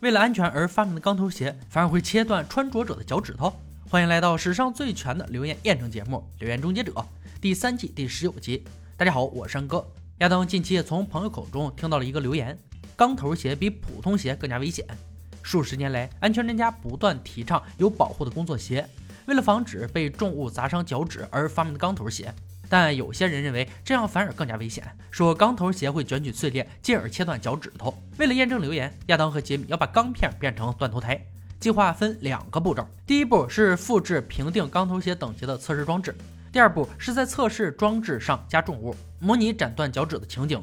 为了安全而发明的钢头鞋，反而会切断穿着者的脚趾头。欢迎来到史上最全的留言验证节目《留言终结者》第三季第十九集。大家好，我是山哥。亚当近期也从朋友口中听到了一个留言：钢头鞋比普通鞋更加危险。数十年来，安全专家不断提倡有保护的工作鞋，为了防止被重物砸伤脚趾而发明的钢头鞋。但有些人认为这样反而更加危险，说钢头鞋会卷曲碎裂，进而切断脚趾头。为了验证留言，亚当和杰米要把钢片变成断头台。计划分两个步骤，第一步是复制评定钢头鞋等级的测试装置，第二步是在测试装置上加重物，模拟斩断脚趾的情景。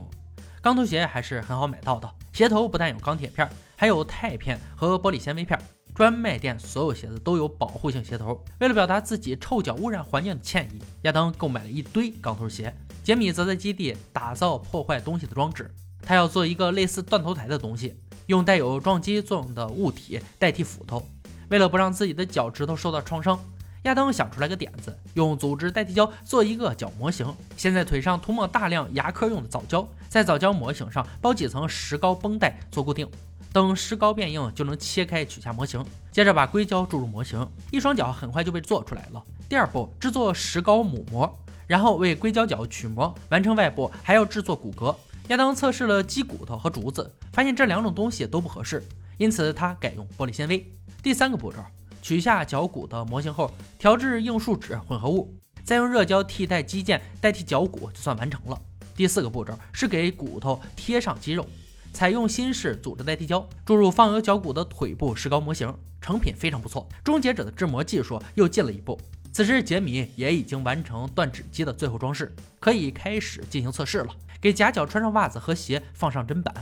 钢头鞋还是很好买到的，鞋头不但有钢铁片，还有钛片和玻璃纤维片。专卖店所有鞋子都有保护性鞋头。为了表达自己臭脚污染环境的歉意，亚当购买了一堆钢头鞋。杰米则在基地打造破坏东西的装置，他要做一个类似断头台的东西，用带有撞击作用的物体代替斧头。为了不让自己的脚趾头受到创伤，亚当想出来个点子，用组织代替胶做一个脚模型，先在腿上涂抹大量牙科用的藻胶，在藻胶模型上包几层石膏绷带做固定。等石膏变硬，就能切开取下模型。接着把硅胶注入模型，一双脚很快就被做出来了。第二步，制作石膏母模，然后为硅胶脚取模，完成外部还要制作骨骼。亚当测试了鸡骨头和竹子，发现这两种东西都不合适，因此他改用玻璃纤维。第三个步骤，取下脚骨的模型后，调制硬树脂混合物，再用热胶替代肌腱代替脚骨，就算完成了。第四个步骤是给骨头贴上肌肉。采用新式组织代替胶，注入放有脚骨的腿部石膏模型，成品非常不错。终结者的制模技术又进了一步。此时杰米也已经完成断指机的最后装饰，可以开始进行测试了。给夹脚穿上袜子和鞋，放上砧板。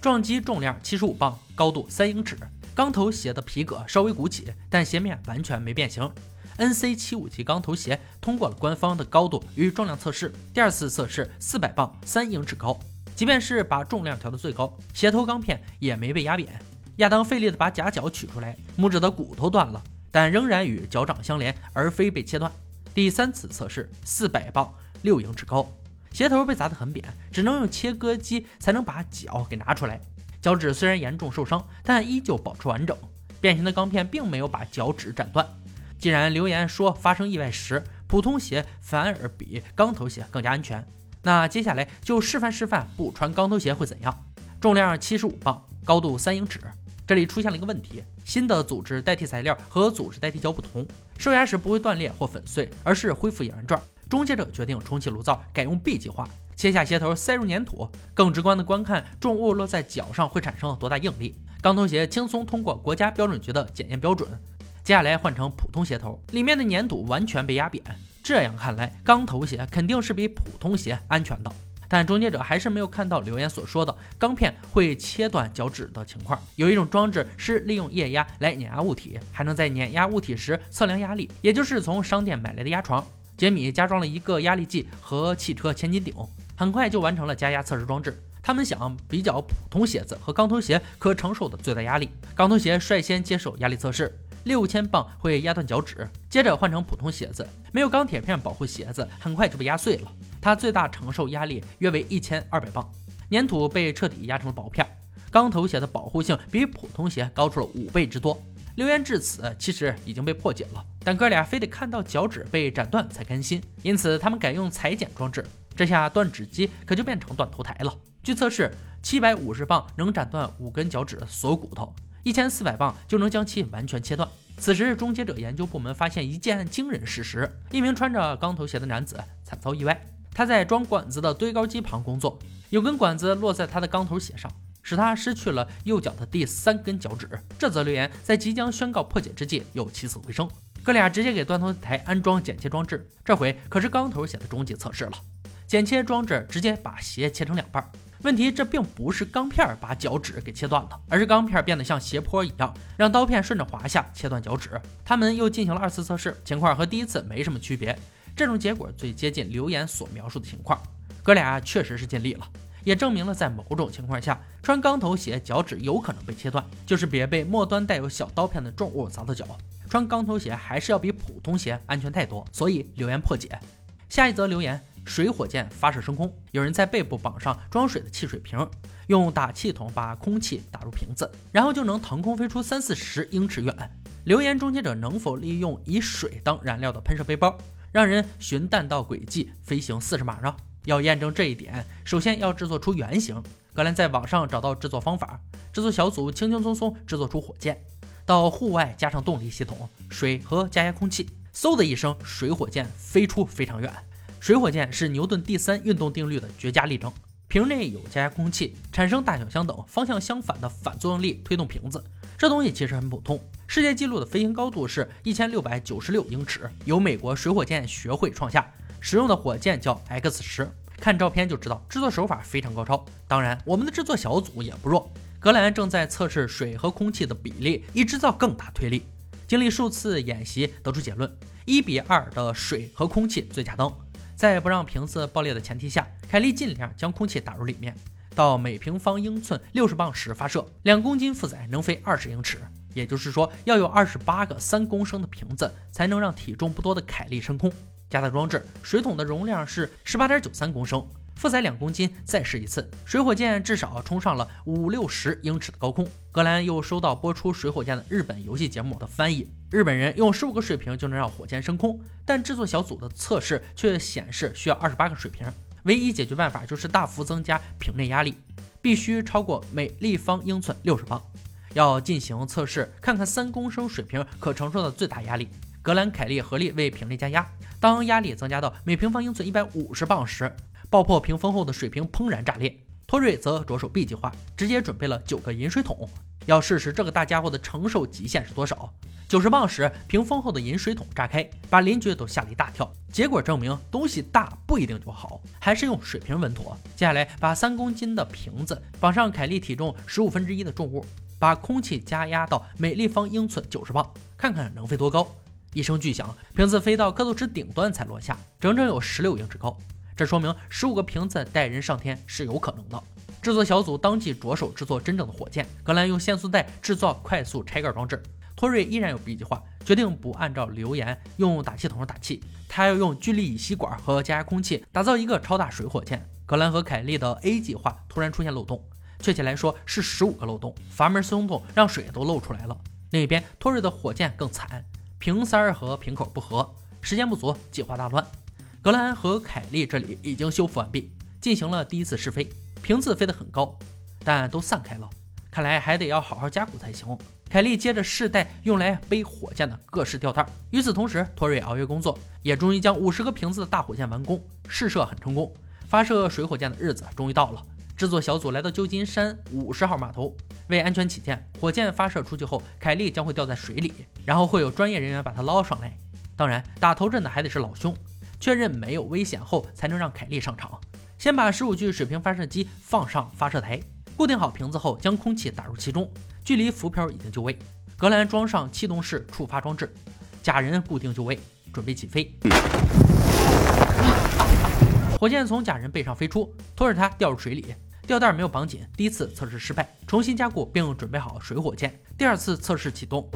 撞击重量七十五磅，高度三英尺。钢头鞋的皮革稍微鼓起，但鞋面完全没变形。NC 七五级钢头鞋通过了官方的高度与重量测试。第二次测试四百磅，三英尺高。即便是把重量调到最高，鞋头钢片也没被压扁。亚当费力的把假脚取出来，拇指的骨头断了，但仍然与脚掌相连，而非被切断。第三次测试，四百磅，六英尺高，鞋头被砸得很扁，只能用切割机才能把脚给拿出来。脚趾虽然严重受伤，但依旧保持完整。变形的钢片并没有把脚趾斩断。既然留言说发生意外时，普通鞋反而比钢头鞋更加安全。那接下来就示范示范不穿钢头鞋会怎样。重量七十五磅，高度三英尺。这里出现了一个问题：新的组织代替材料和组织代替胶不同，受压时不会断裂或粉碎，而是恢复原状。终结者决定重启炉灶，改用 B 计划，切下鞋头塞入粘土，更直观的观看重物落在脚上会产生多大应力。钢头鞋轻松通过国家标准局的检验标准。接下来换成普通鞋头，里面的粘土完全被压扁。这样看来，钢头鞋肯定是比普通鞋安全的。但终结者还是没有看到留言所说的钢片会切断脚趾的情况。有一种装置是利用液压来碾压物体，还能在碾压物体时测量压力，也就是从商店买来的压床。杰米加装了一个压力计和汽车千斤顶，很快就完成了加压测试装置。他们想比较普通鞋子和钢头鞋可承受的最大压力。钢头鞋率先接受压力测试。六千磅会压断脚趾，接着换成普通鞋子，没有钢铁片保护鞋子，很快就被压碎了。它最大承受压力约为一千二百磅，粘土被彻底压成了薄片。钢头鞋的保护性比普通鞋高出了五倍之多。留言至此其实已经被破解了，但哥俩非得看到脚趾被斩断才甘心，因此他们改用裁剪装置。这下断指机可就变成断头台了。据测试，七百五十磅能斩断五根脚趾的所有骨头。一千四百磅就能将其完全切断。此时，终结者研究部门发现一件惊人事实：一名穿着钢头鞋的男子惨遭意外。他在装管子的堆高机旁工作，有根管子落在他的钢头鞋上，使他失去了右脚的第三根脚趾。这则留言在即将宣告破解之际又起死回生。哥俩直接给断头台安装剪切装置，这回可是钢头鞋的终极测试了。剪切装置直接把鞋切成两半。问题，这并不是钢片把脚趾给切断了，而是钢片变得像斜坡一样，让刀片顺着滑下，切断脚趾。他们又进行了二次测试，情况和第一次没什么区别。这种结果最接近留言所描述的情况。哥俩确实是尽力了，也证明了在某种情况下，穿钢头鞋脚趾有可能被切断，就是别被末端带有小刀片的重物砸到脚。穿钢头鞋还是要比普通鞋安全太多，所以留言破解。下一则留言。水火箭发射升空，有人在背部绑上装水的汽水瓶，用打气筒把空气打入瓶子，然后就能腾空飞出三四十英尺远。留言终结者能否利用以水当燃料的喷射背包，让人循弹道轨迹飞行四十码呢？要验证这一点，首先要制作出原型。格兰在网上找到制作方法，制作小组轻轻松松制作出火箭，到户外加上动力系统，水和加压空气，嗖的一声，水火箭飞出非常远。水火箭是牛顿第三运动定律的绝佳例证。瓶内有加压空气，产生大小相等、方向相反的反作用力推动瓶子。这东西其实很普通。世界纪录的飞行高度是一千六百九十六英尺，由美国水火箭学会创下。使用的火箭叫 X 十，看照片就知道制作手法非常高超。当然，我们的制作小组也不弱。格兰正在测试水和空气的比例，以制造更大推力。经历数次演习，得出结论：一比二的水和空气最佳灯。在不让瓶子爆裂的前提下，凯利尽量将空气打入里面。到每平方英寸六十磅时发射，两公斤负载能飞二十英尺。也就是说，要有二十八个三公升的瓶子，才能让体重不多的凯利升空。加大装置，水桶的容量是十八点九三公升，负载两公斤。再试一次，水火箭至少冲上了五六十英尺的高空。格兰又收到播出水火箭的日本游戏节目的翻译。日本人用十五个水瓶就能让火箭升空，但制作小组的测试却显示需要二十八个水瓶。唯一解决办法就是大幅增加瓶内压力，必须超过每立方英寸六十磅。要进行测试，看看三公升水瓶可承受的最大压力。格兰、凯利合力为瓶内加压，当压力增加到每平方英寸一百五十磅时，爆破屏风后的水瓶砰然炸裂。托瑞则着手 B 计划，直接准备了九个饮水桶。要试试这个大家伙的承受极限是多少。九十磅时，屏风后的饮水桶炸开，把邻居都吓了一大跳。结果证明，东西大不一定就好，还是用水瓶稳妥。接下来，把三公斤的瓶子绑上凯利体重十五分之一的重物，把空气加压到每立方英寸九十磅，看看能飞多高。一声巨响，瓶子飞到刻度池顶端才落下，整整有十六英尺高。这说明十五个瓶子带人上天是有可能的。制作小组当即着手制作真正的火箭。格兰用限速带制造快速拆盖装置。托瑞依然有 B 计划，决定不按照留言用打气筒打气，他要用聚力乙烯管和加压空气打造一个超大水火箭。格兰和凯利的 A 计划突然出现漏洞，确切来说是十五个漏洞，阀门松动让水都漏出来了。另一边，托瑞的火箭更惨，瓶塞儿和瓶口不合，时间不足，计划大乱。格兰和凯利这里已经修复完毕，进行了第一次试飞。瓶子飞得很高，但都散开了，看来还得要好好加固才行。凯利接着试带用来背火箭的各式吊带。与此同时，托瑞熬夜工作，也终于将五十个瓶子的大火箭完工。试射很成功，发射水火箭的日子终于到了。制作小组来到旧金山五十号码头，为安全起见，火箭发射出去后，凯利将会掉在水里，然后会有专业人员把它捞上来。当然，打头阵的还得是老兄。确认没有危险后，才能让凯利上场。先把十五具水平发射机放上发射台，固定好瓶子后，将空气打入其中，距离浮漂已经就位。格兰装上气动式触发装置，假人固定就位，准备起飞。火箭从假人背上飞出，拖着他掉入水里，吊带没有绑紧，第一次测试失败，重新加固并准备好水火箭，第二次测试启动。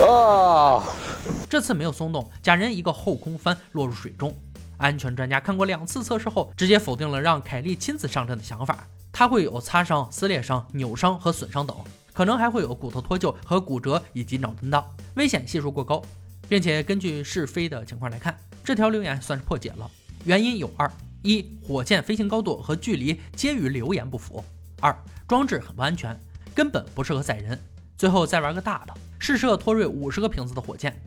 啊！这次没有松动，假人一个后空翻落入水中。安全专家看过两次测试后，直接否定了让凯莉亲自上阵的想法。他会有擦伤、撕裂伤、扭伤和损伤等，可能还会有骨头脱臼和骨折以及脑震荡，危险系数过高。并且根据试飞的情况来看，这条留言算是破解了。原因有二：一、火箭飞行高度和距离皆与流言不符；二、装置很不安全，根本不适合载人。最后再玩个大的，试射托瑞五十个瓶子的火箭。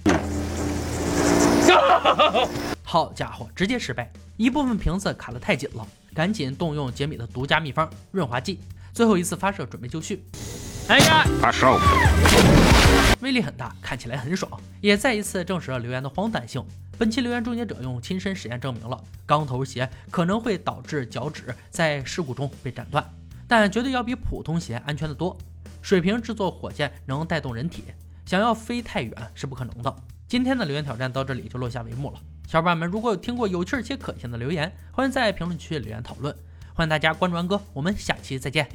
好家伙，直接失败！一部分瓶子卡得太紧了，赶紧动用杰米的独家秘方润滑剂。最后一次发射，准备就绪。哎呀，发射！威力很大，看起来很爽，也再一次证实了留言的荒诞性。本期留言终结者用亲身实验证明了钢头鞋可能会导致脚趾在事故中被斩断，但绝对要比普通鞋安全的多。水平制作火箭能带动人体，想要飞太远是不可能的。今天的留言挑战到这里就落下帷幕了。小伙伴们，如果有听过有趣且可信的留言，欢迎在评论区留言讨论。欢迎大家关注安哥，我们下期再见。